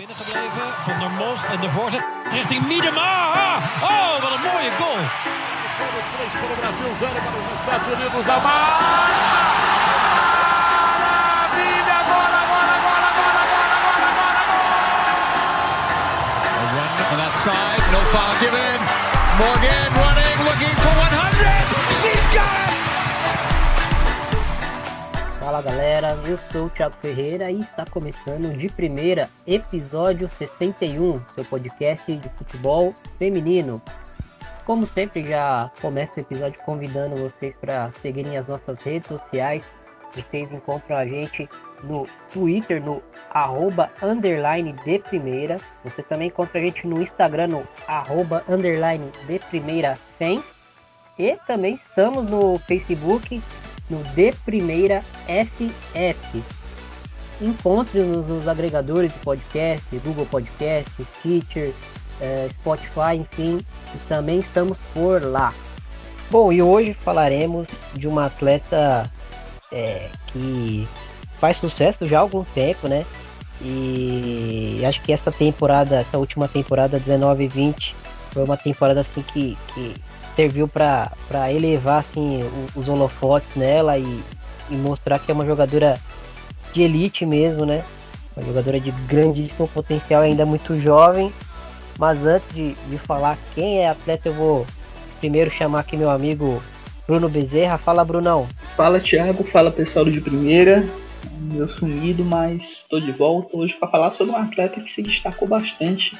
binnengebleven. Van der Most en de voorzet richting Miedema. Oh, wat een mooie goal. Para o Brasil, zero para os Estados Unidos. Amar! Maravilha! Agora, agora, agora, agora, agora, agora, agora! A run on that side, no foul given. Morgan Fala galera, eu sou o Thiago Ferreira e está começando de primeira episódio 61, seu podcast de futebol feminino. Como sempre, já começo o episódio convidando vocês para seguirem as nossas redes sociais. Vocês encontram a gente no Twitter, no arroba underline de primeira. Você também encontra a gente no Instagram, no arroba underline de primeira sem. E também estamos no Facebook, no De Primeira FF. Encontre-nos nos agregadores de podcast, Google Podcast, Teacher, eh, Spotify, enfim, e também estamos por lá. Bom, e hoje falaremos de uma atleta é, que faz sucesso já há algum tempo, né? E acho que essa temporada, essa última temporada 19 e 20 foi uma temporada assim que, que serviu para elevar assim os holofotes nela e, e mostrar que é uma jogadora de elite mesmo, né? Uma jogadora de grandíssimo potencial, ainda muito jovem. Mas antes de, de falar quem é atleta, eu vou primeiro chamar aqui meu amigo Bruno Bezerra. Fala, Brunão. Fala, Thiago. Fala, pessoal de primeira. Meu sumido, mas estou de volta hoje para falar sobre um atleta que se destacou bastante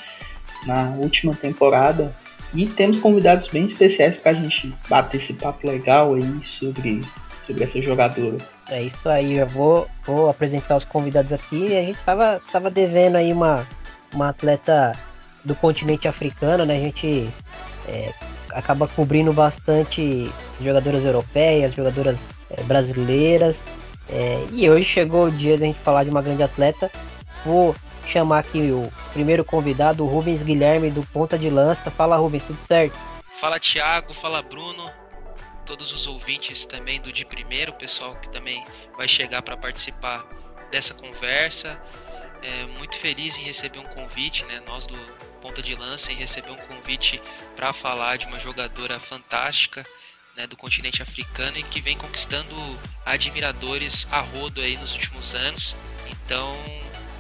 na última temporada. E temos convidados bem especiais para a gente bater esse papo legal aí sobre, sobre essa jogadora. É isso aí, eu vou, vou apresentar os convidados aqui. A gente tava, tava devendo aí uma, uma atleta do continente africano, né? A gente é, acaba cobrindo bastante jogadoras europeias, jogadoras é, brasileiras. É, e hoje chegou o dia da gente falar de uma grande atleta. Vou chamar aqui o primeiro convidado, o Rubens Guilherme, do Ponta de Lança. Fala, Rubens, tudo certo? Fala, Thiago. Fala, Bruno. Todos os ouvintes também do De Primeiro, o pessoal que também vai chegar para participar dessa conversa. É, muito feliz em receber um convite, né? Nós do Ponta de Lança, em receber um convite para falar de uma jogadora fantástica né, do continente africano e que vem conquistando admiradores a rodo aí nos últimos anos. Então,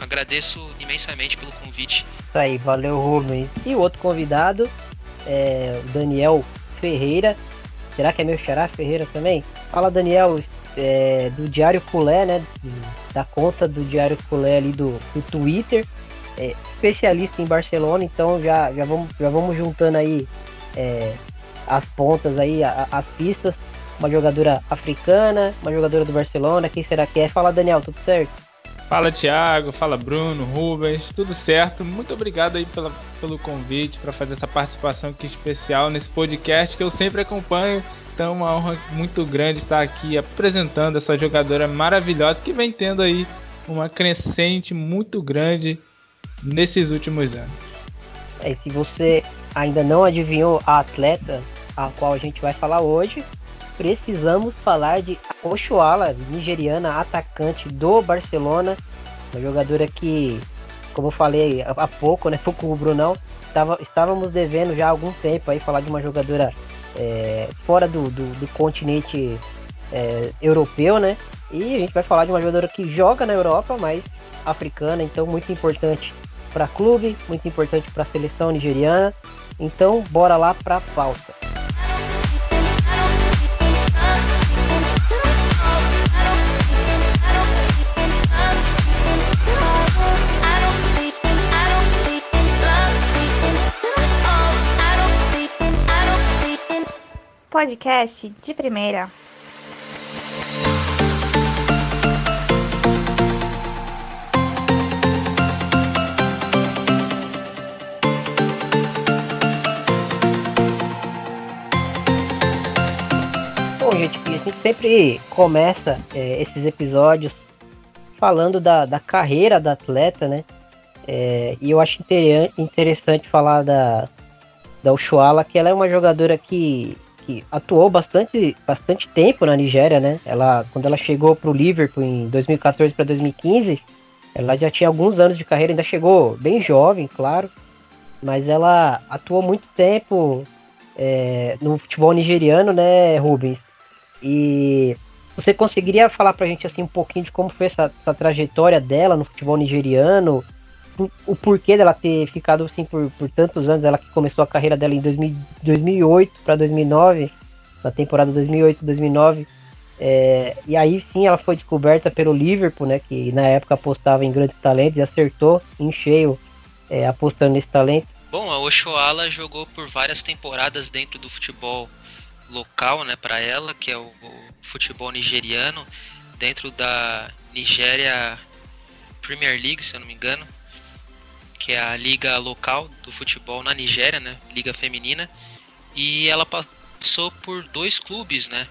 agradeço imensamente pelo convite. Isso aí, valeu Rubens. E o outro convidado é o Daniel Ferreira. Será que é meu xará Ferreira também? Fala Daniel, é, do Diário Culé, né? Da conta do Diário Culé ali do, do Twitter. É, especialista em Barcelona, então já, já, vamos, já vamos juntando aí é, as pontas aí, a, as pistas. Uma jogadora africana, uma jogadora do Barcelona, quem será que é? Fala Daniel, tudo certo? Fala Thiago, fala Bruno, Rubens, tudo certo. Muito obrigado aí pela, pelo convite para fazer essa participação aqui especial nesse podcast que eu sempre acompanho. Então uma honra muito grande estar aqui apresentando essa jogadora maravilhosa que vem tendo aí uma crescente muito grande nesses últimos anos. É, se você ainda não adivinhou a atleta a qual a gente vai falar hoje, precisamos falar de Oshuala, nigeriana, atacante do Barcelona, uma jogadora que, como eu falei há pouco, né, com o Brunão, estava, estávamos devendo já há algum tempo aí falar de uma jogadora é, fora do, do, do continente é, europeu, né? E a gente vai falar de uma jogadora que joga na Europa, mas africana, então muito importante para clube, muito importante para a seleção nigeriana. Então, bora lá para a pauta. Podcast de primeira. Bom, gente, a gente sempre começa é, esses episódios falando da, da carreira da atleta, né? É, e eu acho inter interessante falar da, da Ushuala, que ela é uma jogadora que, que atuou bastante, bastante tempo na Nigéria, né? Ela, quando ela chegou para o Liverpool em 2014 para 2015, Ela já tinha alguns anos de carreira, ainda chegou bem jovem, claro, mas ela atuou muito tempo é, no futebol nigeriano, né, Rubens? E você conseguiria falar pra gente assim um pouquinho de como foi essa, essa trajetória dela no futebol nigeriano? O porquê dela ter ficado assim por, por tantos anos? Ela que começou a carreira dela em 2000, 2008 para 2009, na temporada 2008-2009. É, e aí sim ela foi descoberta pelo Liverpool, né? Que na época apostava em grandes talentos e acertou em cheio é, apostando nesse talento. Bom, a Oshoala jogou por várias temporadas dentro do futebol local, né, para ela, que é o, o, futebol nigeriano, dentro da Nigéria Premier League, se eu não me engano, que é a liga local do futebol na Nigéria, né, liga feminina, e ela passou por dois clubes, né.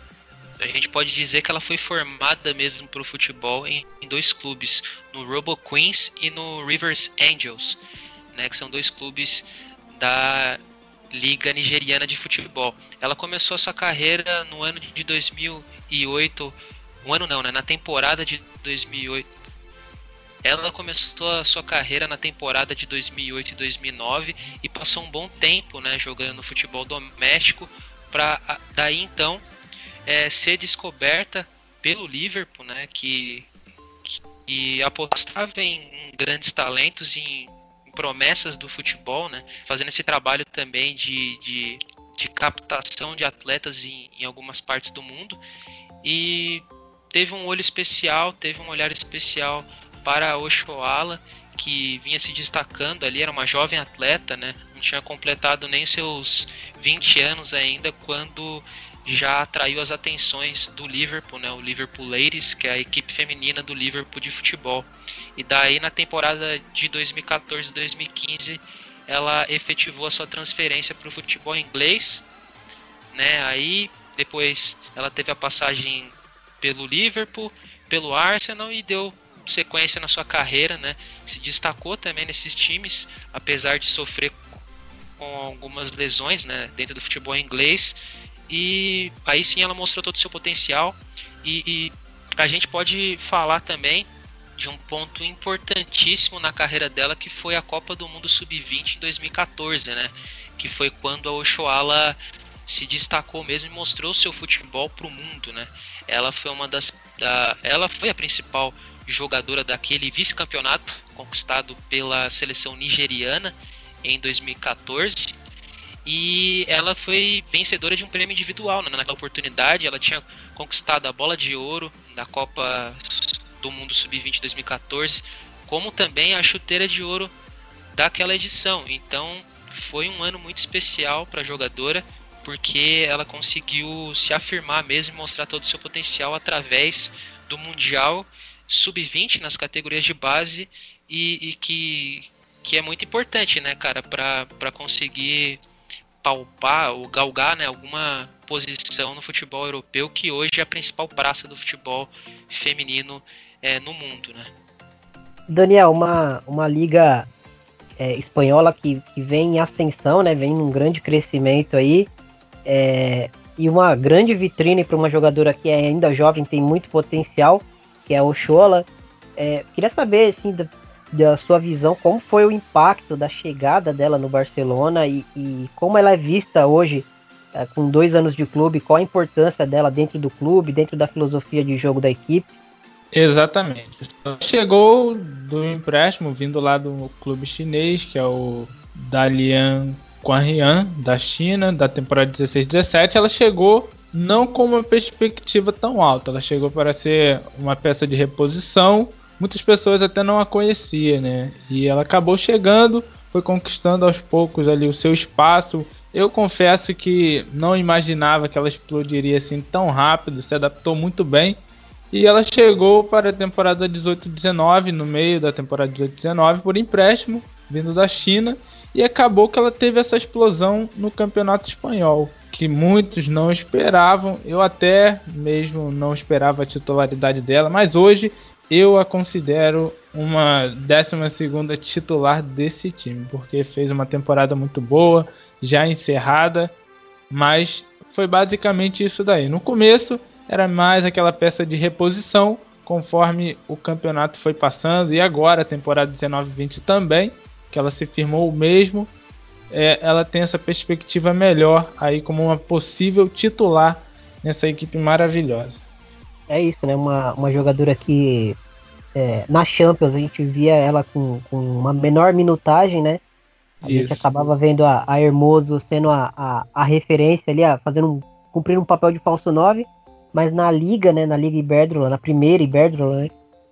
A gente pode dizer que ela foi formada mesmo para o futebol em, em dois clubes, no Robo Queens e no Rivers Angels, né, que são dois clubes da Liga Nigeriana de Futebol. Ela começou sua carreira no ano de 2008, um ano não, né? Na temporada de 2008. Ela começou a sua carreira na temporada de 2008 e 2009 e passou um bom tempo, né, jogando futebol doméstico para daí então é, ser descoberta pelo Liverpool, né, que, que apostava em grandes talentos, em promessas do futebol, né? Fazendo esse trabalho também de, de, de captação de atletas em, em algumas partes do mundo. E teve um olho especial, teve um olhar especial para Oshoala, que vinha se destacando ali, era uma jovem atleta, né? Não tinha completado nem seus 20 anos ainda quando já atraiu as atenções do Liverpool, né? O Liverpool Ladies, que é a equipe feminina do Liverpool de futebol. E daí na temporada de 2014-2015 ela efetivou a sua transferência para o futebol inglês, né? Aí depois ela teve a passagem pelo Liverpool, pelo Arsenal e deu sequência na sua carreira, né? Se destacou também nesses times, apesar de sofrer com algumas lesões, né, dentro do futebol inglês e aí sim ela mostrou todo o seu potencial. E, e a gente pode falar também de um ponto importantíssimo na carreira dela, que foi a Copa do Mundo Sub-20 em 2014, né? Que foi quando a Oshoala se destacou mesmo e mostrou seu futebol para o mundo, né? Ela foi uma das, da, ela foi a principal jogadora daquele vice-campeonato conquistado pela seleção nigeriana em 2014 e ela foi vencedora de um prêmio individual né? naquela oportunidade. Ela tinha conquistado a bola de ouro da Copa do Mundo Sub-20 2014, como também a chuteira de ouro daquela edição. Então foi um ano muito especial para a jogadora, porque ela conseguiu se afirmar mesmo e mostrar todo o seu potencial através do Mundial Sub-20 nas categorias de base e, e que, que é muito importante, né, cara, para conseguir palpar ou galgar né, alguma posição no futebol europeu, que hoje é a principal praça do futebol feminino é, no mundo. Né? Daniel, uma, uma liga é, espanhola que, que vem em ascensão, né, vem num grande crescimento aí, é, e uma grande vitrine para uma jogadora que é ainda jovem, tem muito potencial, que é a Ochoa. É, queria saber assim, da, da sua visão, como foi o impacto da chegada dela no Barcelona e, e como ela é vista hoje, é, com dois anos de clube, qual a importância dela dentro do clube, dentro da filosofia de jogo da equipe? Exatamente. Chegou do empréstimo vindo lá do clube chinês, que é o Dalian Quanrian, da China, da temporada 16-17. Ela chegou não com uma perspectiva tão alta, ela chegou para ser uma peça de reposição muitas pessoas até não a conhecia, né? E ela acabou chegando, foi conquistando aos poucos ali o seu espaço. Eu confesso que não imaginava que ela explodiria assim tão rápido, se adaptou muito bem. E ela chegou para a temporada 18-19, no meio da temporada 18-19, por empréstimo, vindo da China. E acabou que ela teve essa explosão no campeonato espanhol, que muitos não esperavam. Eu até mesmo não esperava a titularidade dela, mas hoje eu a considero uma 12 titular desse time, porque fez uma temporada muito boa, já encerrada, mas foi basicamente isso daí. No começo era mais aquela peça de reposição, conforme o campeonato foi passando e agora a temporada 19-20 também, que ela se firmou mesmo, é, ela tem essa perspectiva melhor aí como uma possível titular nessa equipe maravilhosa. É isso, né? Uma, uma jogadora que é, na Champions a gente via ela com, com uma menor minutagem, né? A isso. gente acabava vendo a, a Hermoso sendo a, a, a referência ali, a, fazendo um, cumprindo um papel de falso 9, mas na liga, né? Na Liga Iberdrola, na primeira Iberdrola, né?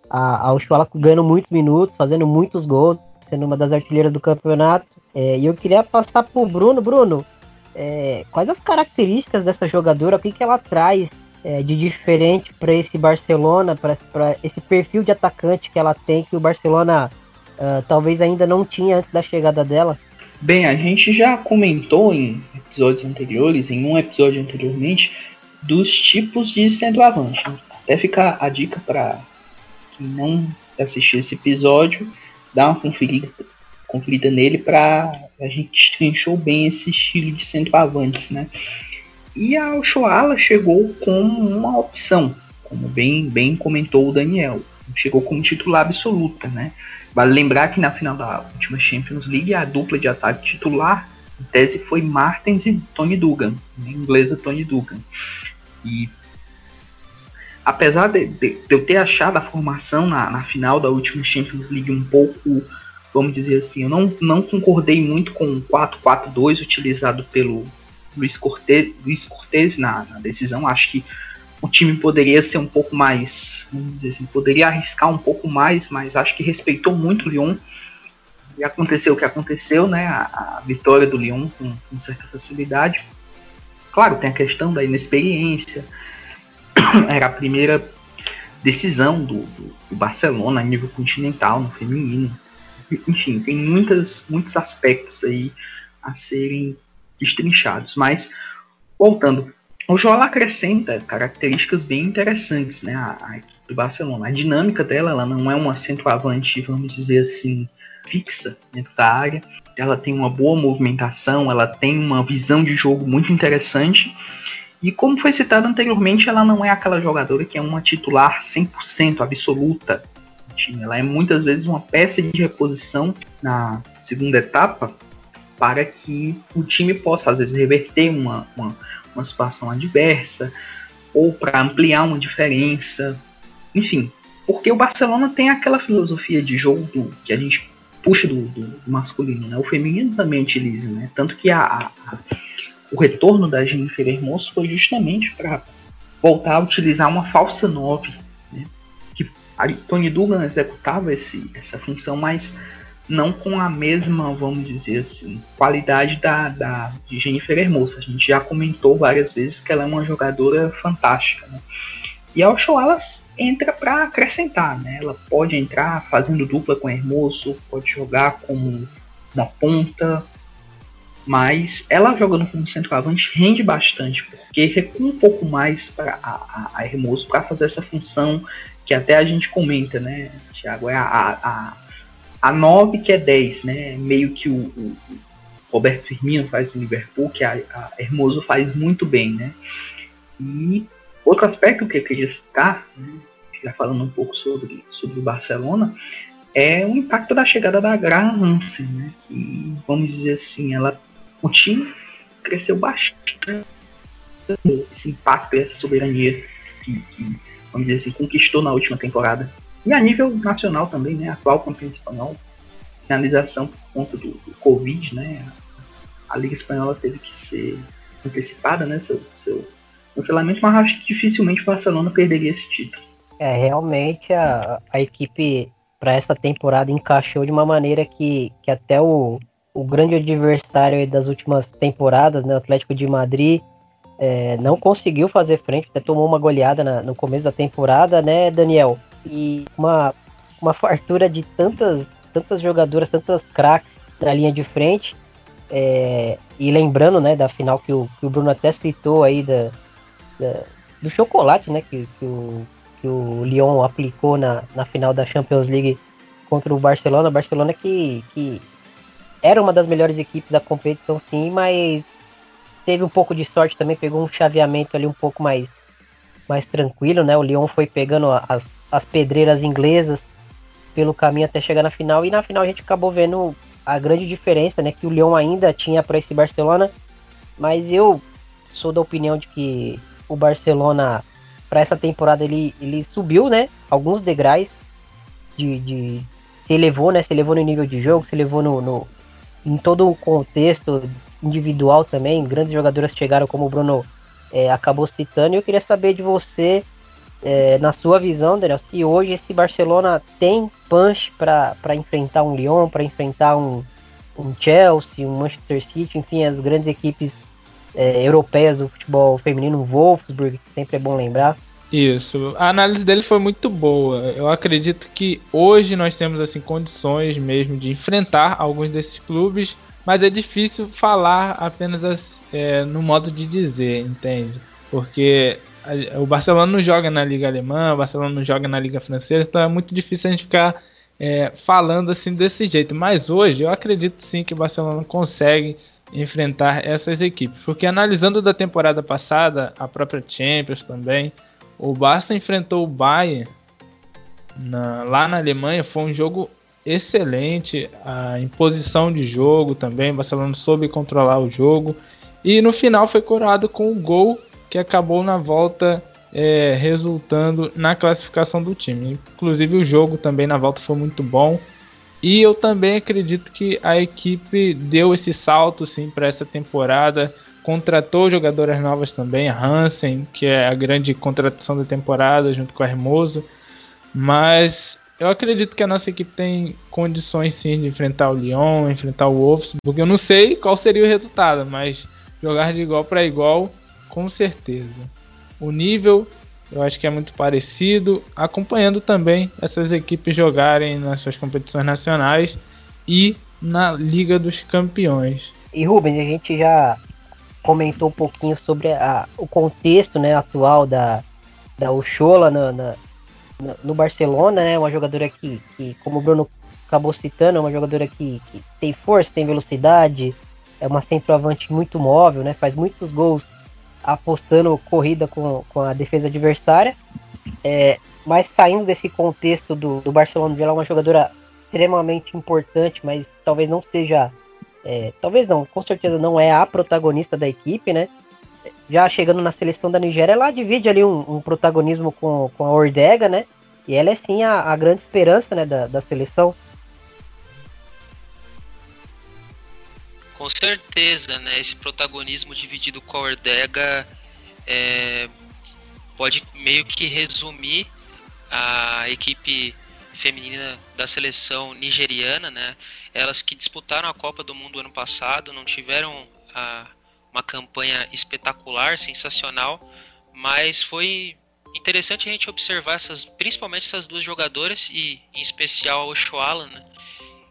A, a Ushuala ganhando muitos minutos, fazendo muitos gols, sendo uma das artilheiras do campeonato. É, e eu queria passar pro Bruno. Bruno, é, quais as características dessa jogadora? O que, que ela traz é, de diferente para esse Barcelona, para esse perfil de atacante que ela tem, que o Barcelona uh, talvez ainda não tinha antes da chegada dela? Bem, a gente já comentou em episódios anteriores, em um episódio anteriormente, dos tipos de centroavante. Né? Até ficar a dica para quem não assistir esse episódio, dar uma conferida, conferida nele para a gente destrinchou bem esse estilo de centroavantes, né? E a Oshoala chegou como uma opção, como bem, bem comentou o Daniel. Chegou como titular absoluta, né? Vale lembrar que na final da última Champions League a dupla de ataque titular, em tese, foi Martins e Tony Dugan, né? inglesa Tony Dugan. E apesar de, de, de, eu ter achado a formação na, na final da última Champions League um pouco, vamos dizer assim, eu não, não concordei muito com o 4-4-2 utilizado pelo, Luiz Cortez, Luiz Cortez na, na, decisão. Acho que o time poderia ser um pouco mais, vamos dizer assim, poderia arriscar um pouco mais, mas acho que respeitou muito o Lyon. E aconteceu o que aconteceu, né? A, a vitória do Lyon com, com, certa facilidade. Claro, tem a questão da inexperiência. Era a primeira decisão do, do, do Barcelona a nível continental, no feminino. Enfim, tem muitas, muitos aspectos aí a serem destrinchados. Mas, voltando, o Joel acrescenta características bem interessantes né, à, à, equipe do Barcelona. A dinâmica dela ela não é uma centroavante, vamos dizer assim, fixa dentro da área. Ela tem uma boa movimentação, ela tem uma visão de jogo muito interessante. E como foi citado anteriormente, ela não é aquela jogadora que é uma titular 100% absoluta do time. Ela é muitas vezes uma peça de reposição na segunda etapa para que o time possa, às vezes, reverter uma, uma, uma situação adversa ou para ampliar uma diferença. Enfim, porque o Barcelona tem aquela filosofia de jogo do, que a gente puxa do, do, masculino, né? O feminino também utiliza, né? Tanto que a, a o retorno da Jennifer Hermoso foi justamente para voltar a utilizar uma falsa 9, né? Que a Tony Dugan executava esse, essa função mais não com a mesma, vamos dizer assim, qualidade da, da de Jennifer Hermoso. A gente já comentou várias vezes que ela é uma jogadora fantástica. Né? E a Osho entra para acrescentar, né? Ela pode entrar fazendo dupla com Hermoso, pode jogar como uma ponta, mas ela jogando como centroavante rende bastante, porque recua um pouco mais para a, a, a Hermoso para fazer essa função que até a gente comenta, né, Thiago? É a, a a 9 que é 10, né? Meio que o, o Roberto Firmino faz no Liverpool, que a, a Hermoso faz muito bem, né? E outro aspecto que eu queria citar, né, já falando um pouco sobre, sobre o Barcelona, é o impacto da chegada da Graham Hansen, né? E vamos dizer assim, ela, o time cresceu bastante esse impacto e essa soberania que, que, vamos dizer assim, conquistou na última temporada e a nível nacional também, né? Atual campeão espanhol, finalização por conta do, do Covid, né? A Liga Espanhola teve que ser antecipada, né? Seu, seu cancelamento, mas acho que dificilmente o Barcelona perderia esse título. É, realmente a, a equipe para essa temporada encaixou de uma maneira que, que até o, o grande adversário das últimas temporadas, né, o Atlético de Madrid, é, não conseguiu fazer frente, até tomou uma goleada na, no começo da temporada, né, Daniel? e uma, uma fartura de tantas, tantas jogadoras, tantas craques na linha de frente. É, e lembrando, né, da final que o, que o Bruno até citou aí da, da do chocolate, né, que, que, o, que o Lyon aplicou na, na final da Champions League contra o Barcelona. Barcelona que, que era uma das melhores equipes da competição, sim, mas teve um pouco de sorte também, pegou um chaveamento ali um pouco mais, mais tranquilo, né? O Lyon foi pegando as, as pedreiras inglesas pelo caminho até chegar na final. E na final a gente acabou vendo a grande diferença, né? Que o Lyon ainda tinha para esse Barcelona. Mas eu sou da opinião de que o Barcelona, para essa temporada, ele, ele subiu, né? Alguns degraus de, de. Se elevou, né? Se elevou no nível de jogo, se elevou no, no em todo o contexto individual também. Grandes jogadoras chegaram, como o Bruno é, acabou citando. E eu queria saber de você, é, na sua visão, Daniel, se hoje esse Barcelona tem punch para enfrentar um Lyon, para enfrentar um, um Chelsea, um Manchester City, enfim, as grandes equipes é, europeias do futebol feminino, Wolfsburg, que sempre é bom lembrar. Isso, a análise dele foi muito boa. Eu acredito que hoje nós temos assim condições mesmo de enfrentar alguns desses clubes, mas é difícil falar apenas é, no modo de dizer, entende? Porque o Barcelona não joga na Liga Alemã, o Barcelona não joga na Liga Francesa, então é muito difícil a gente ficar é, falando assim desse jeito. Mas hoje eu acredito sim que o Barcelona consegue enfrentar essas equipes, porque analisando da temporada passada, a própria Champions também, o Barça enfrentou o Bayern na, lá na Alemanha, foi um jogo excelente, a imposição de jogo também, o Barcelona soube controlar o jogo e no final foi coroado com o gol que acabou na volta é, resultando na classificação do time. Inclusive o jogo também na volta foi muito bom. E eu também acredito que a equipe deu esse salto sim para essa temporada. Contratou jogadoras novas também, a Hansen, que é a grande contratação da temporada, junto com a Hermoso. Mas eu acredito que a nossa equipe tem condições sim de enfrentar o Lyon, enfrentar o Wolves, porque eu não sei qual seria o resultado, mas jogar de igual para igual, com certeza. O nível eu acho que é muito parecido, acompanhando também essas equipes jogarem nas suas competições nacionais e na Liga dos Campeões. E Rubens, a gente já comentou um pouquinho sobre a, o contexto né, atual da, da Uchola no, na, no Barcelona, né? Uma jogadora que, que, como o Bruno acabou citando, é uma jogadora que, que tem força, tem velocidade, é uma centroavante muito móvel, né? Faz muitos gols apostando corrida com, com a defesa adversária. É, mas saindo desse contexto do, do Barcelona, ela é uma jogadora extremamente importante, mas talvez não seja. É, talvez não, com certeza não é a protagonista da equipe, né? Já chegando na seleção da Nigéria, ela divide ali um, um protagonismo com, com a Ordega, né? E ela é sim a, a grande esperança né, da, da seleção. Com certeza, né? Esse protagonismo dividido com a Ordega é, pode meio que resumir a equipe feminina da seleção nigeriana, né? Elas que disputaram a Copa do Mundo ano passado, não tiveram a, uma campanha espetacular, sensacional, mas foi interessante a gente observar essas, principalmente essas duas jogadoras e em especial a Oshoala, né?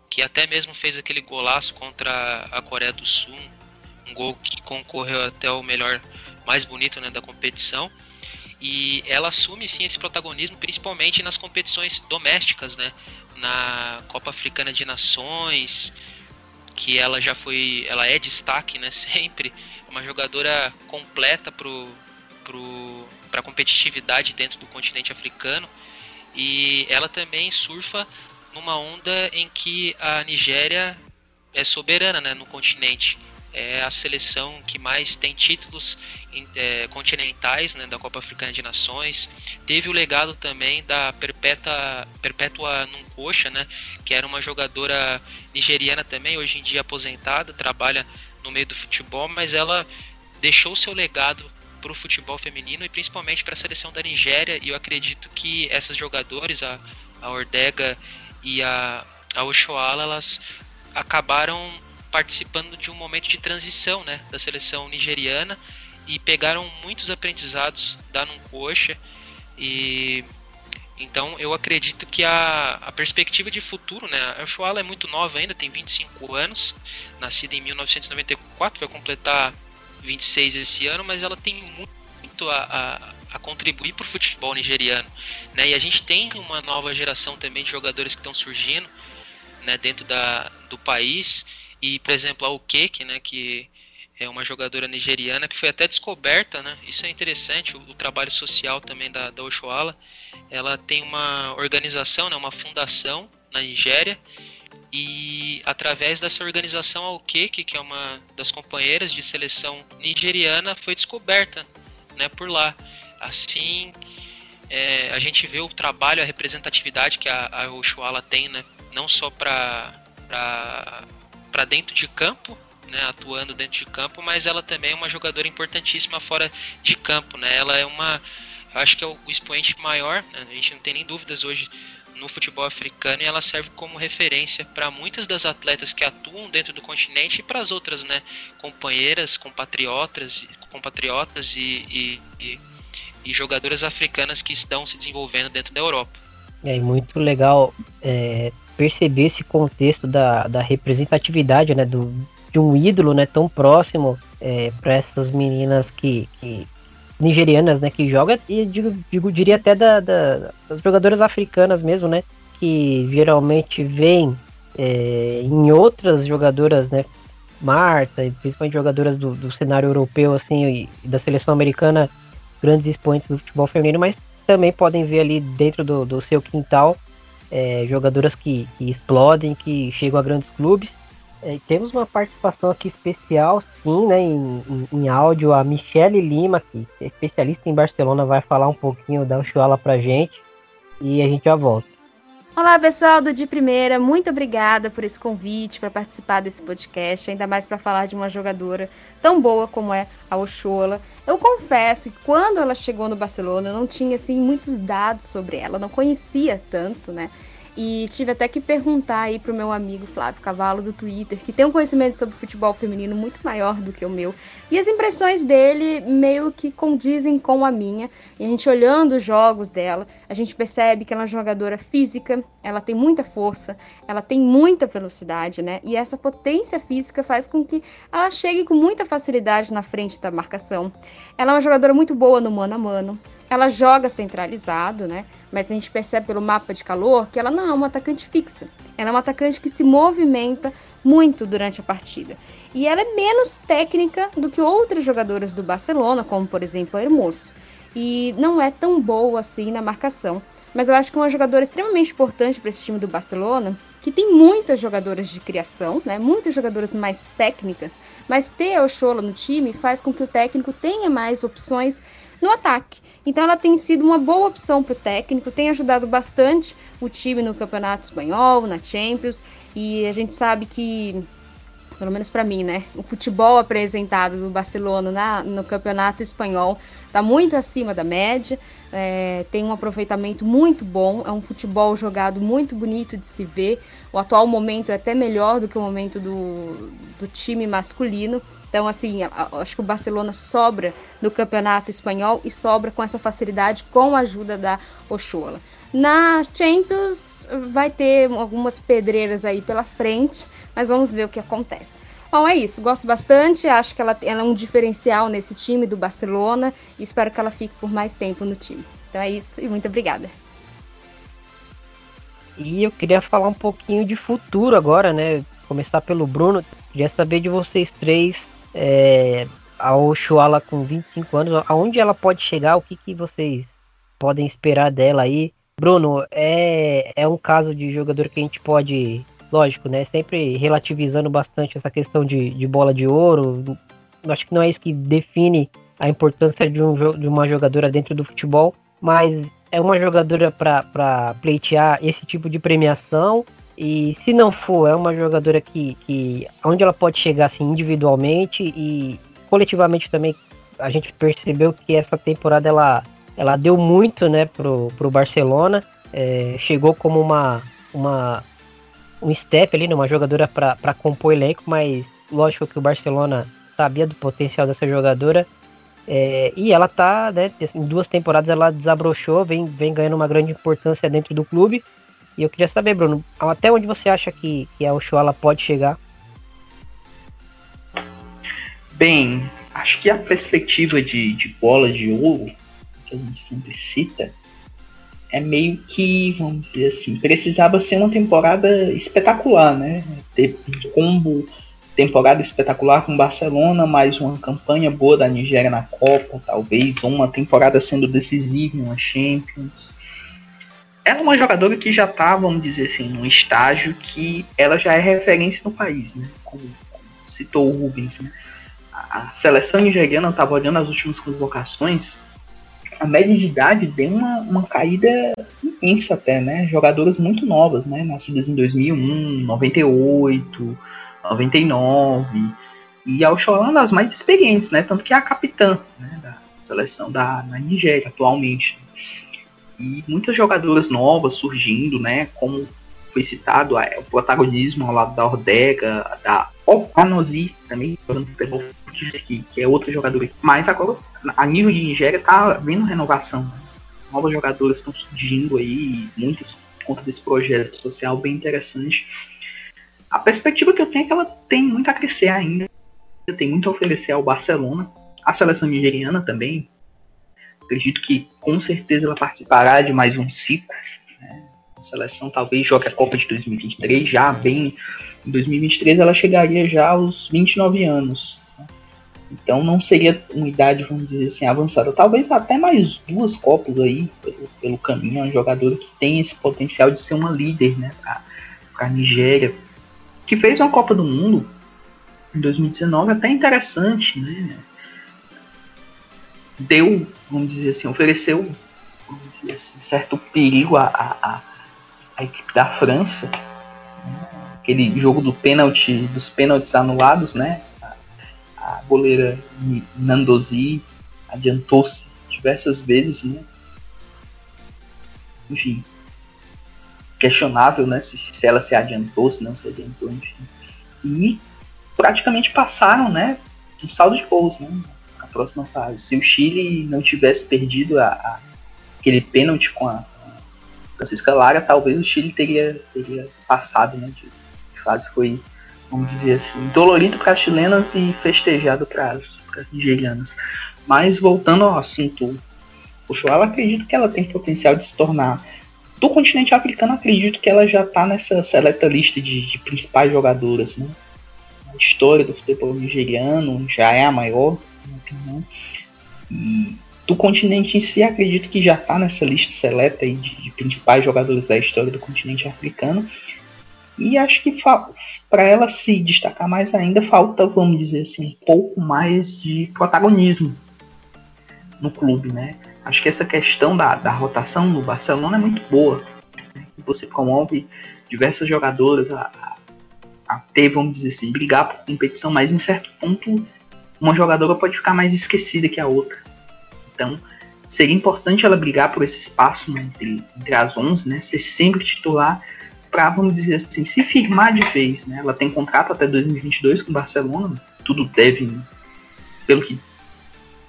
que até mesmo fez aquele golaço contra a Coreia do Sul, um gol que concorreu até o melhor, mais bonito né, da competição. E ela assume sim esse protagonismo, principalmente nas competições domésticas, né? Na Copa Africana de Nações, que ela já foi, ela é destaque, né? Sempre uma jogadora completa pro, pro, para competitividade dentro do continente africano. E ela também surfa numa onda em que a Nigéria é soberana né, no continente. É a seleção que mais tem títulos é, continentais né, da Copa Africana de Nações. Teve o legado também da Perpétua, Perpétua Nuncoxa, né, que era uma jogadora nigeriana também, hoje em dia aposentada, trabalha no meio do futebol, mas ela deixou seu legado para o futebol feminino e principalmente para a seleção da Nigéria. E eu acredito que essas jogadores, a, a Ordega e a, a Oshoala, elas acabaram participando de um momento de transição né, da seleção nigeriana e pegaram muitos aprendizados da Nuncoxa e então eu acredito que a, a perspectiva de futuro, né, a Oshoala é muito nova ainda, tem 25 anos, nascida em 1994, vai completar 26 esse ano, mas ela tem muito a, a, a contribuir para o futebol nigeriano. Né? E a gente tem uma nova geração também de jogadores que estão surgindo né, dentro da, do país. E, por exemplo, a Ukeke, né, que é uma jogadora nigeriana que foi até descoberta, né? Isso é interessante, o, o trabalho social também da, da Oshoala. Ela tem uma organização, né, uma fundação na Nigéria, e através dessa organização a Okeke, que é uma das companheiras de seleção nigeriana, foi descoberta né, por lá. Assim, é, a gente vê o trabalho, a representatividade que a, a Oshuala tem, né, não só para dentro de campo, né, atuando dentro de campo, mas ela também é uma jogadora importantíssima fora de campo. Né? Ela é uma, acho que é o, o expoente maior, né? a gente não tem nem dúvidas hoje no futebol africano e ela serve como referência para muitas das atletas que atuam dentro do continente e para as outras, né, companheiras, compatriotas, compatriotas e, e, e, e, jogadoras africanas que estão se desenvolvendo dentro da Europa. É muito legal é, perceber esse contexto da, da representatividade, né, do, de um ídolo, né, tão próximo é, para essas meninas que, que nigerianas, né, que joga e digo, digo diria até da, da, das jogadoras africanas mesmo, né, que geralmente vêm é, em outras jogadoras, né, Marta, principalmente jogadoras do, do cenário europeu, assim, e, e da seleção americana, grandes expoentes do futebol feminino, mas também podem ver ali dentro do, do seu quintal é, jogadoras que, que, explodem, que chegam a grandes clubes. É, temos uma participação aqui especial, sim, né, em, em, em, áudio, a Michele Lima, que é especialista em Barcelona, vai falar um pouquinho da Uxuala pra gente. E a gente já volta. Olá, pessoal do De Primeira, muito obrigada por esse convite para participar desse podcast, ainda mais para falar de uma jogadora tão boa como é a Oxola. Eu confesso que quando ela chegou no Barcelona, eu não tinha assim muitos dados sobre ela, não conhecia tanto, né? E tive até que perguntar aí pro meu amigo Flávio Cavalo do Twitter, que tem um conhecimento sobre futebol feminino muito maior do que o meu. E as impressões dele meio que condizem com a minha. E a gente olhando os jogos dela, a gente percebe que ela é uma jogadora física, ela tem muita força, ela tem muita velocidade, né? E essa potência física faz com que ela chegue com muita facilidade na frente da marcação. Ela é uma jogadora muito boa no mano a mano. Ela joga centralizado, né? mas a gente percebe pelo mapa de calor que ela não é uma atacante fixa. Ela é uma atacante que se movimenta muito durante a partida. E ela é menos técnica do que outras jogadoras do Barcelona, como por exemplo a Hermoso. E não é tão boa assim na marcação. Mas eu acho que é uma jogadora extremamente importante para esse time do Barcelona, que tem muitas jogadoras de criação, né? muitas jogadoras mais técnicas, mas ter a Ochola no time faz com que o técnico tenha mais opções no ataque. Então ela tem sido uma boa opção para o técnico, tem ajudado bastante o time no Campeonato Espanhol, na Champions, e a gente sabe que, pelo menos para mim, né, o futebol apresentado do Barcelona na, no Campeonato Espanhol está muito acima da média, é, tem um aproveitamento muito bom, é um futebol jogado muito bonito de se ver. O atual momento é até melhor do que o momento do, do time masculino. Então, assim, acho que o Barcelona sobra no campeonato espanhol e sobra com essa facilidade com a ajuda da Ochoa. Na Champions vai ter algumas pedreiras aí pela frente, mas vamos ver o que acontece. Bom, é isso. Gosto bastante. Acho que ela, ela é um diferencial nesse time do Barcelona e espero que ela fique por mais tempo no time. Então é isso e muito obrigada. E eu queria falar um pouquinho de futuro agora, né? Começar pelo Bruno. Queria saber de vocês três é, a Oshuala com 25 anos, aonde ela pode chegar, o que, que vocês podem esperar dela aí? Bruno, é, é um caso de jogador que a gente pode, lógico, né? Sempre relativizando bastante essa questão de, de bola de ouro. Acho que não é isso que define a importância de, um, de uma jogadora dentro do futebol, mas é uma jogadora para pleitear esse tipo de premiação e se não for, é uma jogadora que, que onde ela pode chegar assim individualmente e coletivamente também a gente percebeu que essa temporada ela, ela deu muito né, pro, pro Barcelona. É, chegou como uma, uma um step ali, numa jogadora para compor elenco, mas lógico que o Barcelona sabia do potencial dessa jogadora. É, e ela tá, né, em duas temporadas ela desabrochou, vem, vem ganhando uma grande importância dentro do clube. E eu queria saber, Bruno, até onde você acha que, que a Oshuala pode chegar? Bem, acho que a perspectiva de, de bola de ouro, que a gente sempre cita, é meio que, vamos dizer assim, precisava ser uma temporada espetacular, né? Ter um combo temporada espetacular com Barcelona, mais uma campanha boa da Nigéria na Copa, talvez uma temporada sendo decisiva uma Champions. Ela é uma jogadora que já está, vamos dizer assim, num estágio que ela já é referência no país, né? Como, como citou o Rubens, né? A seleção nigeriana estava olhando as últimas convocações, a média de idade deu uma, uma caída imensa até, né? Jogadoras muito novas, né? Nascidas em 2001, 98, 99. E a Oxolá é uma das mais experientes, né? Tanto que é a capitã né? da seleção da, da Nigéria atualmente. E muitas jogadoras novas surgindo, né? Como foi citado, o protagonismo ao lado da Ordega, da Opanozi também, que, que é outra jogadora. Mas agora, a nível de Nigéria, tá vendo renovação. Novas jogadoras estão surgindo aí, muitas por conta desse projeto social bem interessante. A perspectiva que eu tenho é que ela tem muito a crescer ainda, tem muito a oferecer ao Barcelona, a seleção nigeriana também. Acredito que com certeza ela participará de mais um ciclo. Né? Seleção talvez jogue a Copa de 2023 já bem. Em 2023 ela chegaria já aos 29 anos. Então não seria uma idade, vamos dizer assim, avançada. Talvez até mais duas Copas aí pelo, pelo caminho. É um jogador que tem esse potencial de ser uma líder né, para a Nigéria. Que fez uma Copa do Mundo em 2019 até interessante, né? Deu, vamos dizer assim, ofereceu dizer assim, certo perigo à, à, à equipe da França. Aquele jogo do pênalti, dos pênaltis anulados, né? a goleira Nandozi adiantou-se diversas vezes, né? Enfim, questionável, né? Se, se ela se adiantou, se não se adiantou, enfim. E praticamente passaram, né? Um saldo de gols, né? A próxima fase. Se o Chile não tivesse perdido a, a aquele pênalti com a, a Francisca Lara, talvez o Chile teria, teria passado, né? De, de fase foi vamos dizer assim, dolorido para as chilenas e festejado para as nigerianas. Mas voltando ao assunto, o eu acredito que ela tem potencial de se tornar. Do continente africano, acredito que ela já está nessa seleta lista de, de, principais jogadoras. Né? A história do futebol nigeriano já é a maior, E do continente em si, acredito que já está nessa lista seleta de, de principais jogadores da história do continente africano. E acho que para ela se destacar mais ainda, falta, vamos dizer assim, um pouco mais de protagonismo no clube, né? Acho que essa questão da, da rotação no Barcelona é muito boa. Né? Você promove diversas jogadoras a, a, a, ter, vamos dizer assim, brigar por competição, mas em certo ponto uma jogadora pode ficar mais esquecida que a outra. Então, seria importante ela brigar por esse espaço né, entre, entre as 11, né? Ser sempre titular para, vamos dizer assim, se firmar de vez. Né? Ela tem contrato até 2022 com o Barcelona, tudo deve, pelo que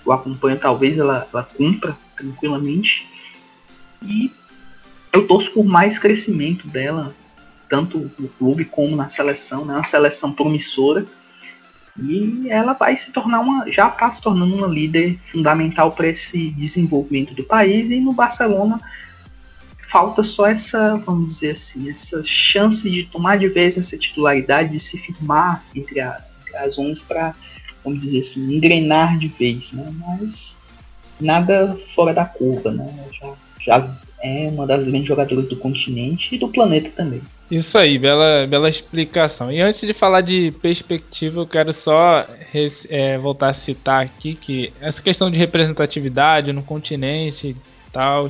eu acompanho, talvez ela, ela cumpra tranquilamente. E eu torço por mais crescimento dela, tanto no clube como na seleção, né? Uma seleção promissora. E ela vai se tornar uma. já está se tornando uma líder fundamental para esse desenvolvimento do país. E no Barcelona falta só essa, vamos dizer assim, essa chance de tomar de vez essa titularidade, de se firmar entre, a, entre as 11 para, vamos dizer assim, engrenar de vez, né? Mas nada fora da curva, né? Já, já é uma das grandes jogadoras do continente e do planeta também. Isso aí, bela, bela explicação. E antes de falar de perspectiva, eu quero só é, voltar a citar aqui que essa questão de representatividade no continente e tal,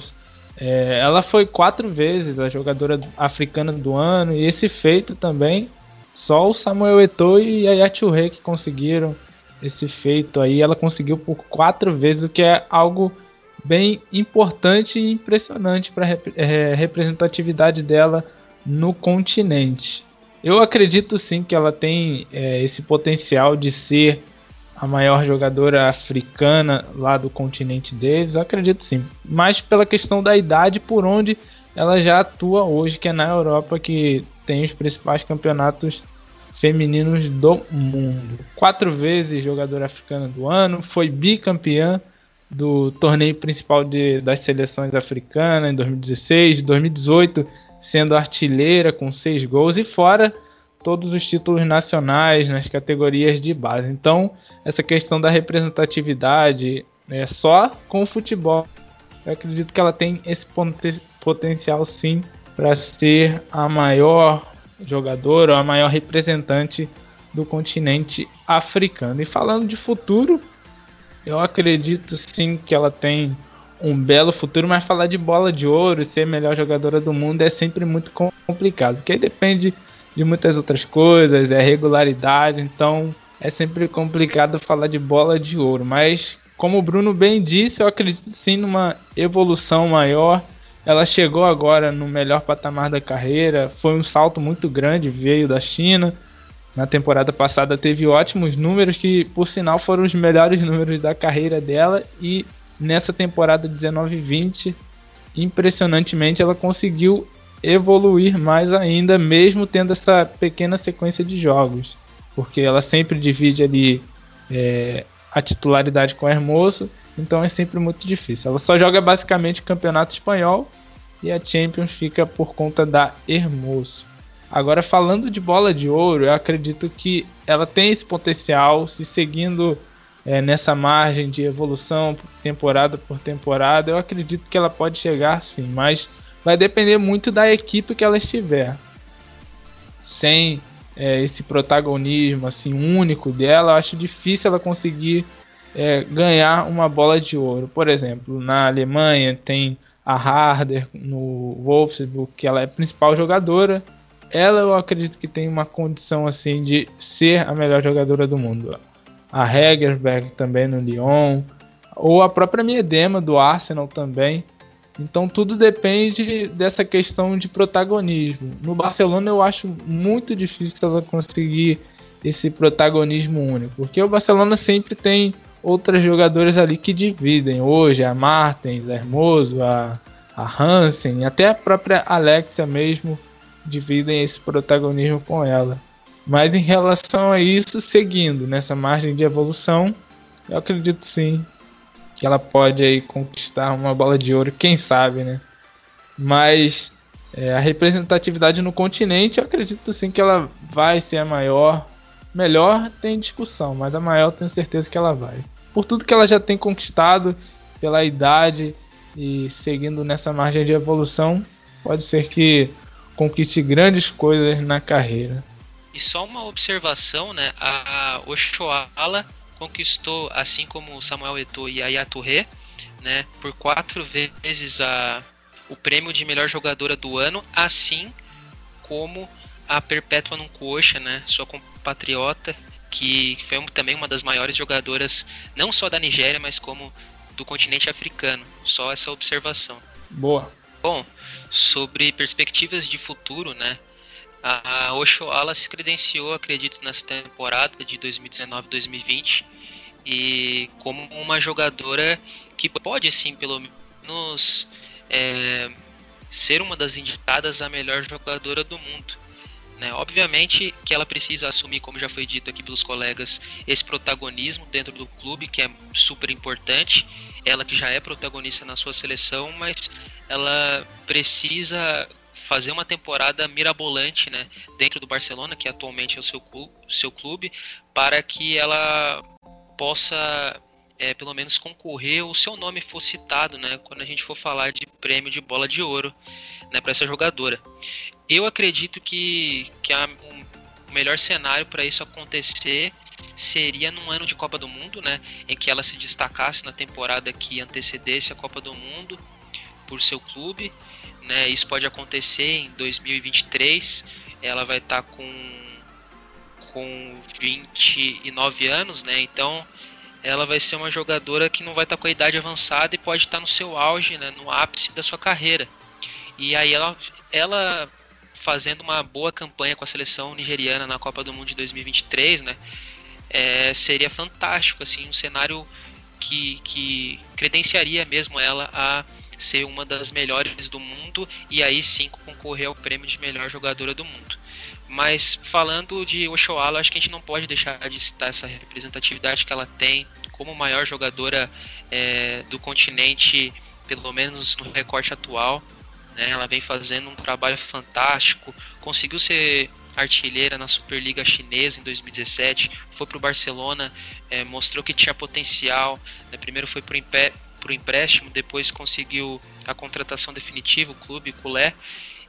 é, ela foi quatro vezes a jogadora africana do ano e esse feito também só o Samuel Eto'o e a Yachurê que conseguiram esse feito aí. Ela conseguiu por quatro vezes, o que é algo bem importante e impressionante para a é, representatividade dela no continente. Eu acredito sim que ela tem é, esse potencial de ser a maior jogadora africana lá do continente deles, eu acredito sim. Mas pela questão da idade, por onde ela já atua hoje, que é na Europa, que tem os principais campeonatos femininos do mundo. Quatro vezes jogadora africana do ano, foi bicampeã do torneio principal de, das seleções africanas em 2016, 2018, sendo artilheira com seis gols e fora todos os títulos nacionais nas categorias de base. Então, essa questão da representatividade é só com o futebol. Eu acredito que ela tem esse potencial sim para ser a maior jogadora, a maior representante do continente africano. E falando de futuro, eu acredito sim que ela tem um belo futuro, mas falar de bola de ouro e ser melhor jogadora do mundo é sempre muito complicado, porque depende de muitas outras coisas, é regularidade, então é sempre complicado falar de bola de ouro, mas como o Bruno bem disse, eu acredito sim numa evolução maior. Ela chegou agora no melhor patamar da carreira, foi um salto muito grande, veio da China. Na temporada passada teve ótimos números que, por sinal, foram os melhores números da carreira dela e nessa temporada 19-20, impressionantemente, ela conseguiu evoluir mais ainda, mesmo tendo essa pequena sequência de jogos, porque ela sempre divide ali é, a titularidade com o Hermoso, então é sempre muito difícil. Ela só joga basicamente campeonato espanhol e a Champions fica por conta da Hermoso. Agora falando de bola de ouro, eu acredito que ela tem esse potencial, se seguindo é, nessa margem de evolução temporada por temporada, eu acredito que ela pode chegar sim, mas vai depender muito da equipe que ela estiver. Sem é, esse protagonismo assim único dela, eu acho difícil ela conseguir é, ganhar uma bola de ouro. Por exemplo, na Alemanha tem a Harder no Wolfsburg, que ela é principal jogadora. Ela eu acredito que tem uma condição assim de ser a melhor jogadora do mundo a Hegerberg também no Lyon, ou a própria Miedema do Arsenal também. Então tudo depende dessa questão de protagonismo. No Barcelona eu acho muito difícil ela conseguir esse protagonismo único, porque o Barcelona sempre tem outras jogadoras ali que dividem. Hoje a Martens, a Hermoso, a, a Hansen, até a própria Alexia mesmo dividem esse protagonismo com ela. Mas em relação a isso, seguindo nessa margem de evolução, eu acredito sim que ela pode aí conquistar uma bola de ouro, quem sabe, né? Mas é, a representatividade no continente, eu acredito sim que ela vai ser a maior. Melhor tem discussão, mas a maior tenho certeza que ela vai. Por tudo que ela já tem conquistado, pela idade e seguindo nessa margem de evolução, pode ser que conquiste grandes coisas na carreira. E só uma observação, né? A Oshoala conquistou, assim como o Samuel Eto'o e a Yaturé, né? Por quatro vezes a, o prêmio de melhor jogadora do ano, assim como a Perpétua Nuncoxa, né? Sua compatriota, que foi também uma das maiores jogadoras, não só da Nigéria, mas como do continente africano. Só essa observação. Boa. Bom, sobre perspectivas de futuro, né? A Oshoala se credenciou, acredito, nessa temporada de 2019-2020 e como uma jogadora que pode, sim, pelo menos é, ser uma das indicadas a melhor jogadora do mundo. Né? Obviamente que ela precisa assumir, como já foi dito aqui pelos colegas, esse protagonismo dentro do clube, que é super importante. Ela que já é protagonista na sua seleção, mas ela precisa fazer uma temporada mirabolante né, dentro do Barcelona, que atualmente é o seu clube, seu clube para que ela possa é, pelo menos concorrer, o seu nome for citado né, quando a gente for falar de prêmio de bola de ouro né, para essa jogadora. Eu acredito que, que o melhor cenário para isso acontecer seria num ano de Copa do Mundo, né, em que ela se destacasse na temporada que antecedesse a Copa do Mundo por seu clube né? Isso pode acontecer em 2023. Ela vai estar tá com com 29 anos, né? Então ela vai ser uma jogadora que não vai estar tá com a idade avançada e pode estar tá no seu auge, né? no ápice da sua carreira. E aí ela, ela fazendo uma boa campanha com a seleção nigeriana na Copa do Mundo de 2023, né? É, seria fantástico, assim, um cenário que, que credenciaria mesmo ela a ser uma das melhores do mundo e aí sim concorrer ao prêmio de melhor jogadora do mundo. Mas falando de Oshoala, acho que a gente não pode deixar de citar essa representatividade que ela tem como maior jogadora é, do continente, pelo menos no recorte atual. Né? Ela vem fazendo um trabalho fantástico, conseguiu ser artilheira na Superliga Chinesa em 2017, foi para o Barcelona, é, mostrou que tinha potencial. Né? Primeiro foi para o empréstimo, depois conseguiu a contratação definitiva, o clube, o Culé,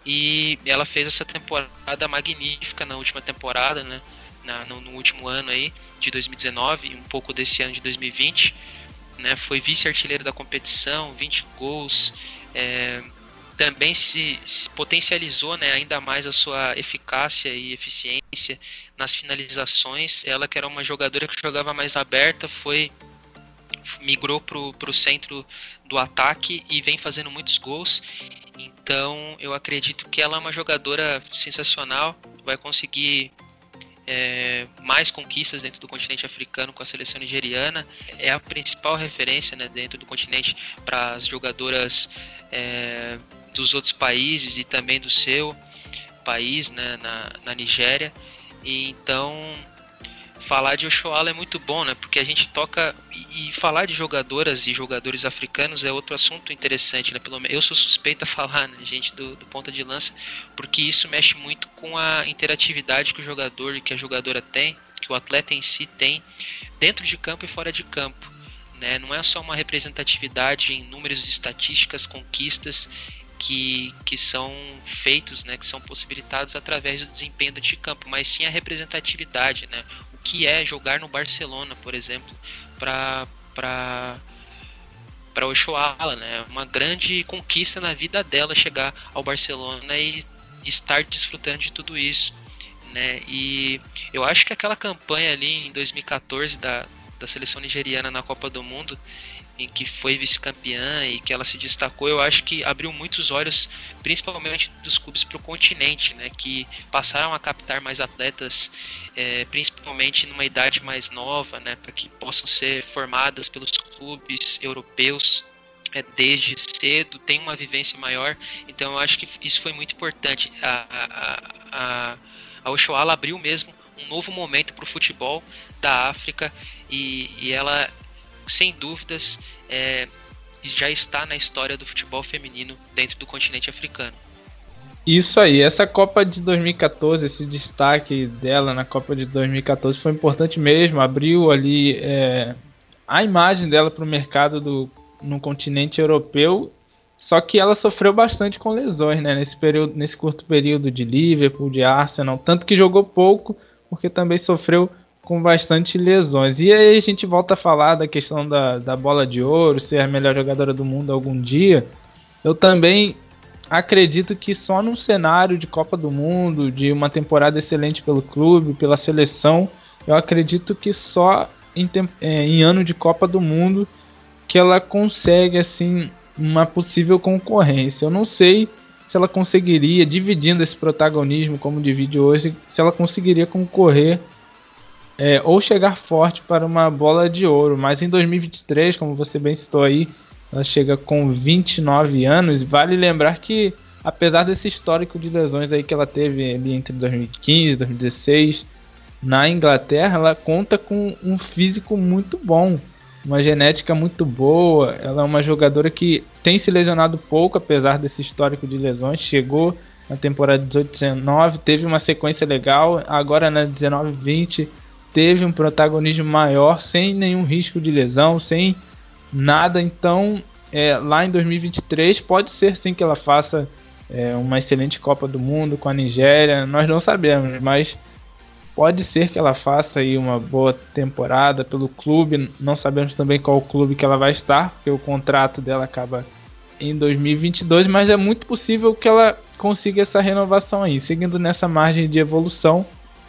e ela fez essa temporada magnífica na última temporada, né? Na, no, no, último ano aí de 2019 e um pouco desse ano de 2020, né? Foi vice-artilheiro da competição, 20 gols, é, também se, se, potencializou né, ainda mais a sua eficácia e eficiência nas finalizações. Ela que era uma jogadora que jogava mais aberta, foi migrou para o centro do ataque e vem fazendo muitos gols. Então eu acredito que ela é uma jogadora sensacional, vai conseguir é, mais conquistas dentro do continente africano com a seleção nigeriana. É a principal referência né, dentro do continente para as jogadoras é, dos outros países e também do seu país, né, na, na Nigéria. E então falar de Oshoala é muito bom, né? Porque a gente toca e, falar de jogadoras e jogadores africanos é outro assunto interessante, né? Pelo eu sou suspeita a falar, né, gente do, do ponta de lança, porque isso mexe muito com a interatividade que o jogador e que a jogadora tem, que o atleta em si tem dentro de campo e fora de campo. Né? Não é só uma representatividade em números estatísticas, conquistas que, que são feitos, né, que são possibilitados através do desempenho de campo, mas sim a representatividade, né, que é jogar no Barcelona, por exemplo, para para para Oshoala, né, uma grande conquista na vida dela chegar ao Barcelona e estar desfrutando de tudo isso, né, e eu acho que aquela campanha ali em 2014 da, da seleção nigeriana na Copa do Mundo em que foi vice-campeã e que ela se destacou, eu acho que abriu muitos olhos, principalmente dos clubes para o continente, né, que passaram a captar mais atletas, é, principalmente numa idade mais nova, né, para que possam ser formadas pelos clubes europeus é, desde cedo, tem uma vivência maior, então eu acho que isso foi muito importante. A, a, a, a Oshoala abriu mesmo um novo momento para o futebol da África e, e ela sem dúvidas, é, já está na história do futebol feminino dentro do continente africano. Isso aí, essa Copa de 2014, esse destaque dela na Copa de 2014 foi importante mesmo, abriu ali é, a imagem dela para o mercado do, no continente europeu, só que ela sofreu bastante com lesões né, nesse, período, nesse curto período de Liverpool, de Arsenal, tanto que jogou pouco, porque também sofreu com bastante lesões. E aí a gente volta a falar da questão da, da bola de ouro, ser a melhor jogadora do mundo algum dia. Eu também acredito que só num cenário de Copa do Mundo, de uma temporada excelente pelo clube, pela seleção, eu acredito que só em, é, em ano de Copa do Mundo que ela consegue assim uma possível concorrência. Eu não sei se ela conseguiria, dividindo esse protagonismo como divide hoje, se ela conseguiria concorrer é, ou chegar forte para uma bola de ouro. Mas em 2023, como você bem citou aí, ela chega com 29 anos. Vale lembrar que, apesar desse histórico de lesões aí que ela teve ali entre 2015 e 2016 na Inglaterra, ela conta com um físico muito bom, uma genética muito boa. Ela é uma jogadora que tem se lesionado pouco, apesar desse histórico de lesões. Chegou na temporada 18-19, teve uma sequência legal. Agora na 19-20 teve um protagonismo maior, sem nenhum risco de lesão, sem nada. Então, é, lá em 2023, pode ser sim que ela faça é, uma excelente Copa do Mundo com a Nigéria. Nós não sabemos, mas pode ser que ela faça aí uma boa temporada pelo clube. Não sabemos também qual clube que ela vai estar, porque o contrato dela acaba em 2022, mas é muito possível que ela consiga essa renovação aí, seguindo nessa margem de evolução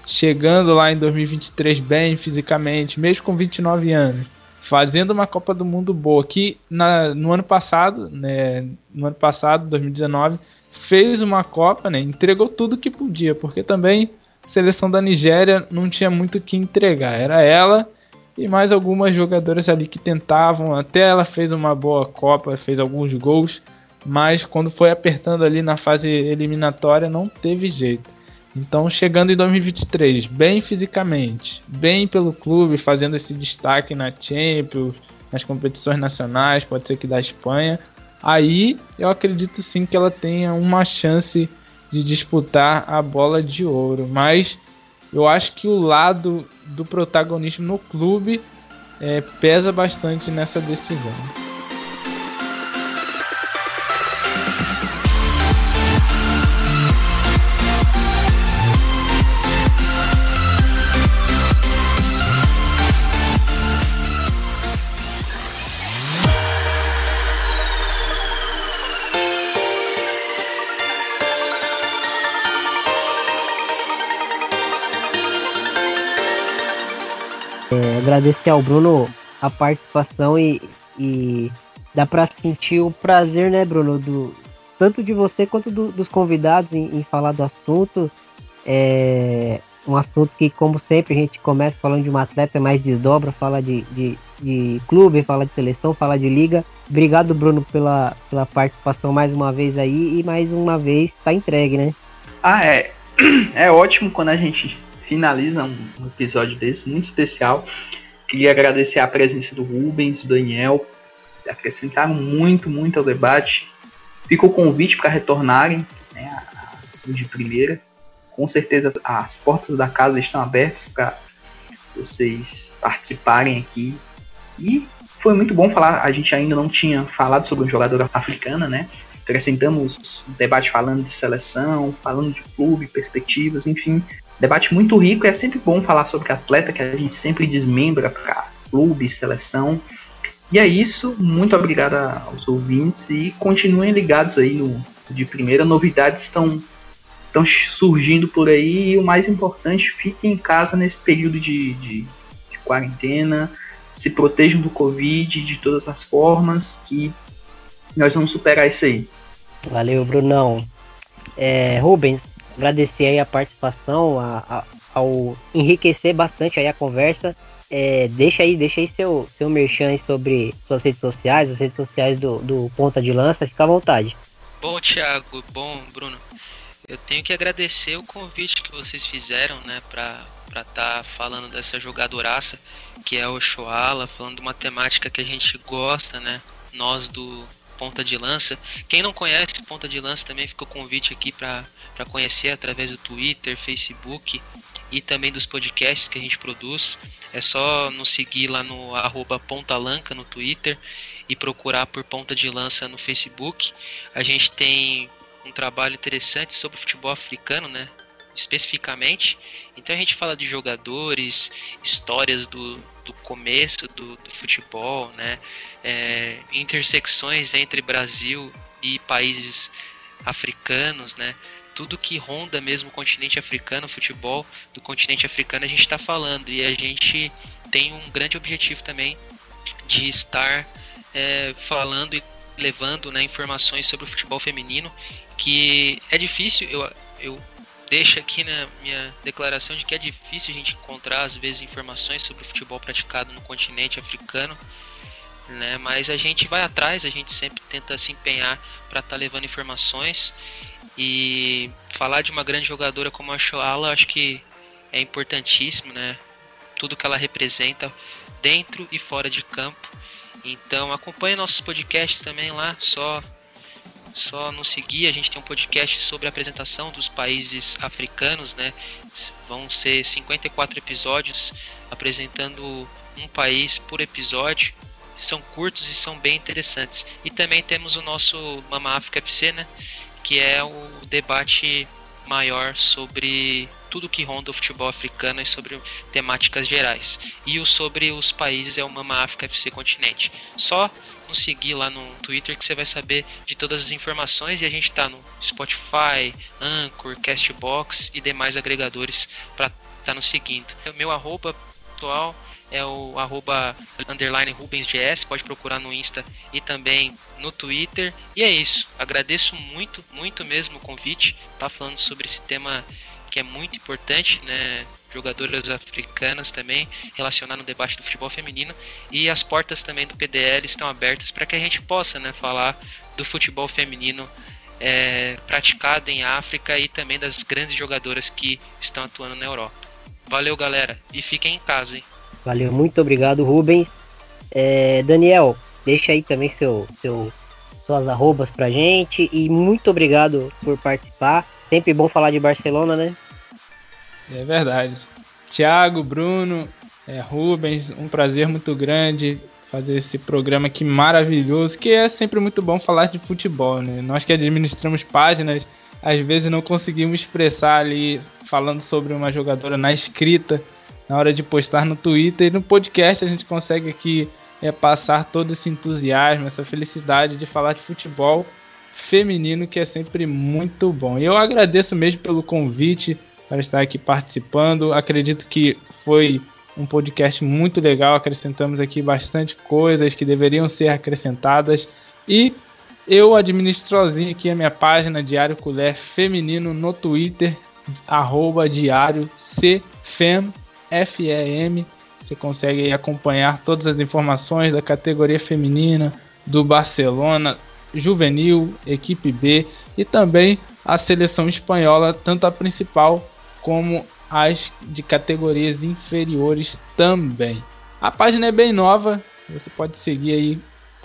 chegando lá em 2023 bem fisicamente, mesmo com 29 anos, fazendo uma Copa do Mundo boa, que na, no ano passado, né, no ano passado, 2019, fez uma Copa, né, entregou tudo que podia, porque também a seleção da Nigéria não tinha muito o que entregar, era ela e mais algumas jogadoras ali que tentavam, até ela fez uma boa Copa, fez alguns gols, mas quando foi apertando ali na fase eliminatória não teve jeito. Então, chegando em 2023, bem fisicamente, bem pelo clube, fazendo esse destaque na Champions, nas competições nacionais, pode ser que da Espanha, aí eu acredito sim que ela tenha uma chance de disputar a bola de ouro. Mas eu acho que o lado do protagonismo no clube é, pesa bastante nessa decisão. Agradecer ao Bruno a participação e, e dá para sentir o prazer, né, Bruno, do, tanto de você quanto do, dos convidados em, em, falar do assunto. É um assunto que, como sempre, a gente começa falando de um atleta, mais desdobra, fala de, de, de clube, fala de seleção, fala de liga. Obrigado, Bruno, pela, pela participação mais uma vez aí e mais uma vez está entregue, né? Ah, é. É ótimo quando a gente finaliza um episódio desse, muito especial. Queria agradecer a presença do Rubens, do Daniel, acrescentaram muito, muito ao debate. Fica o convite para retornarem né, de primeira. Com certeza as portas da casa estão abertas para vocês participarem aqui. E foi muito bom falar. A gente ainda não tinha falado sobre um jogador africana, né? Acrescentamos um debate falando de seleção, falando de clube, perspectivas, enfim. Debate muito rico e é sempre bom falar sobre atleta que a gente sempre desmembra para clube, seleção. E é isso, muito obrigado aos ouvintes e continuem ligados aí no de primeira. Novidades estão estão surgindo por aí e o mais importante, fiquem em casa nesse período de, de, de quarentena, se protejam do Covid de todas as formas, que nós vamos superar isso aí. Valeu, Brunão. É, Rubens, agradecer aí a participação, a, a, ao enriquecer bastante aí a conversa. É, deixa aí, deixa aí seu, seu merchan sobre suas redes sociais, as redes sociais do, do Ponta de Lança, fica à vontade. Bom, Thiago, bom, Bruno. Eu tenho que agradecer o convite que vocês fizeram, né, para para estar tá falando dessa jogadoraça que é o Shoala, falando de uma temática que a gente gosta, né? Nós do Ponta de Lança. Quem não conhece Ponta de Lança também fica o convite aqui para para conhecer através do Twitter, Facebook e também dos podcasts que a gente produz. É só nos seguir lá no arroba Pontalanca no Twitter e procurar por Ponta de Lança no Facebook. A gente tem um trabalho interessante sobre futebol africano, né? Especificamente. Então a gente fala de jogadores, histórias do, do começo do, do futebol, né? É, intersecções entre Brasil e países africanos, né? Tudo que ronda mesmo o continente africano, o futebol do continente africano, a gente está falando. E a gente tem um grande objetivo também de estar é, falando e levando né, informações sobre o futebol feminino, que é difícil, eu, eu deixo aqui na minha declaração de que é difícil a gente encontrar às vezes informações sobre o futebol praticado no continente africano, né? Mas a gente vai atrás, a gente sempre tenta se empenhar para estar tá levando informações e falar de uma grande jogadora como a Shoala, acho que é importantíssimo, né? Tudo que ela representa dentro e fora de campo. Então acompanhe nossos podcasts também lá, só só nos seguir, a gente tem um podcast sobre a apresentação dos países africanos, né? Vão ser 54 episódios apresentando um país por episódio. São curtos e são bem interessantes. E também temos o nosso Mama África FC, né? Que é o debate maior sobre tudo que ronda o futebol africano e sobre temáticas gerais. E o sobre os países é o Mama África FC Continente. Só nos seguir lá no Twitter que você vai saber de todas as informações e a gente está no Spotify, Anchor, Castbox e demais agregadores para estar tá nos seguindo. O meu arroba atual é o arroba underline RubensGS, pode procurar no Insta e também no Twitter. E é isso. Agradeço muito, muito mesmo o convite. Tá falando sobre esse tema que é muito importante, né? Jogadoras africanas também relacionar no debate do futebol feminino e as portas também do PDL estão abertas para que a gente possa, né, falar do futebol feminino é, praticado em África e também das grandes jogadoras que estão atuando na Europa. Valeu, galera, e fiquem em casa, hein? Valeu, muito obrigado, Rubens. É, Daniel, deixa aí também seu, seu, suas arrobas pra gente e muito obrigado por participar. Sempre bom falar de Barcelona, né? É verdade. Thiago, Bruno, é, Rubens, um prazer muito grande fazer esse programa aqui maravilhoso, que é sempre muito bom falar de futebol, né? Nós que administramos páginas, às vezes não conseguimos expressar ali falando sobre uma jogadora na escrita, na hora de postar no Twitter e no podcast a gente consegue aqui é, passar todo esse entusiasmo, essa felicidade de falar de futebol feminino que é sempre muito bom. E eu agradeço mesmo pelo convite para estar aqui participando. Acredito que foi um podcast muito legal. Acrescentamos aqui bastante coisas que deveriam ser acrescentadas. E eu administro sozinho aqui a minha página Diário Colher Feminino no Twitter, arroba diário CFEM, F-E-M. Você consegue acompanhar todas as informações da categoria feminina, do Barcelona, juvenil, equipe B e também a seleção espanhola, tanto a principal como as de categorias inferiores também. A página é bem nova, você pode seguir aí,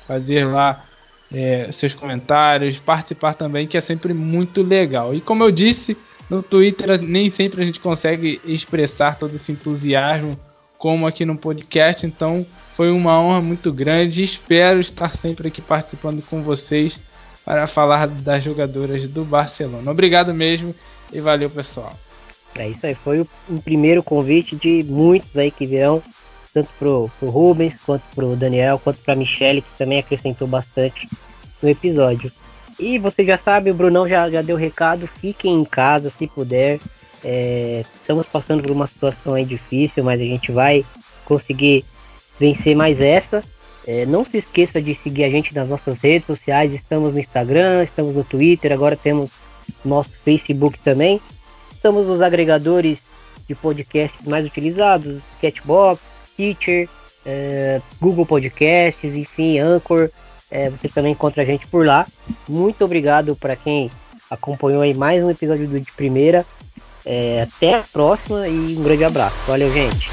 fazer lá é, seus comentários, participar também, que é sempre muito legal. E como eu disse, no Twitter nem sempre a gente consegue expressar todo esse entusiasmo como aqui no podcast, então foi uma honra muito grande. Espero estar sempre aqui participando com vocês para falar das jogadoras do Barcelona. Obrigado mesmo e valeu, pessoal. É isso aí, foi um primeiro convite de muitos aí que virão, tanto pro, pro Rubens, quanto pro Daniel, quanto pra Michelle, que também acrescentou bastante no episódio. E você já sabe, o Brunão já, já deu recado, fiquem em casa se puder. É, estamos passando por uma situação aí difícil, mas a gente vai conseguir vencer mais essa. É, não se esqueça de seguir a gente nas nossas redes sociais. Estamos no Instagram, estamos no Twitter, agora temos nosso Facebook também. Estamos nos agregadores de podcasts mais utilizados: Catbox, Teacher, é, Google Podcasts, enfim, Anchor. É, você também encontra a gente por lá. Muito obrigado para quem acompanhou aí mais um episódio do de primeira. É, até a próxima e um grande abraço. Valeu, gente.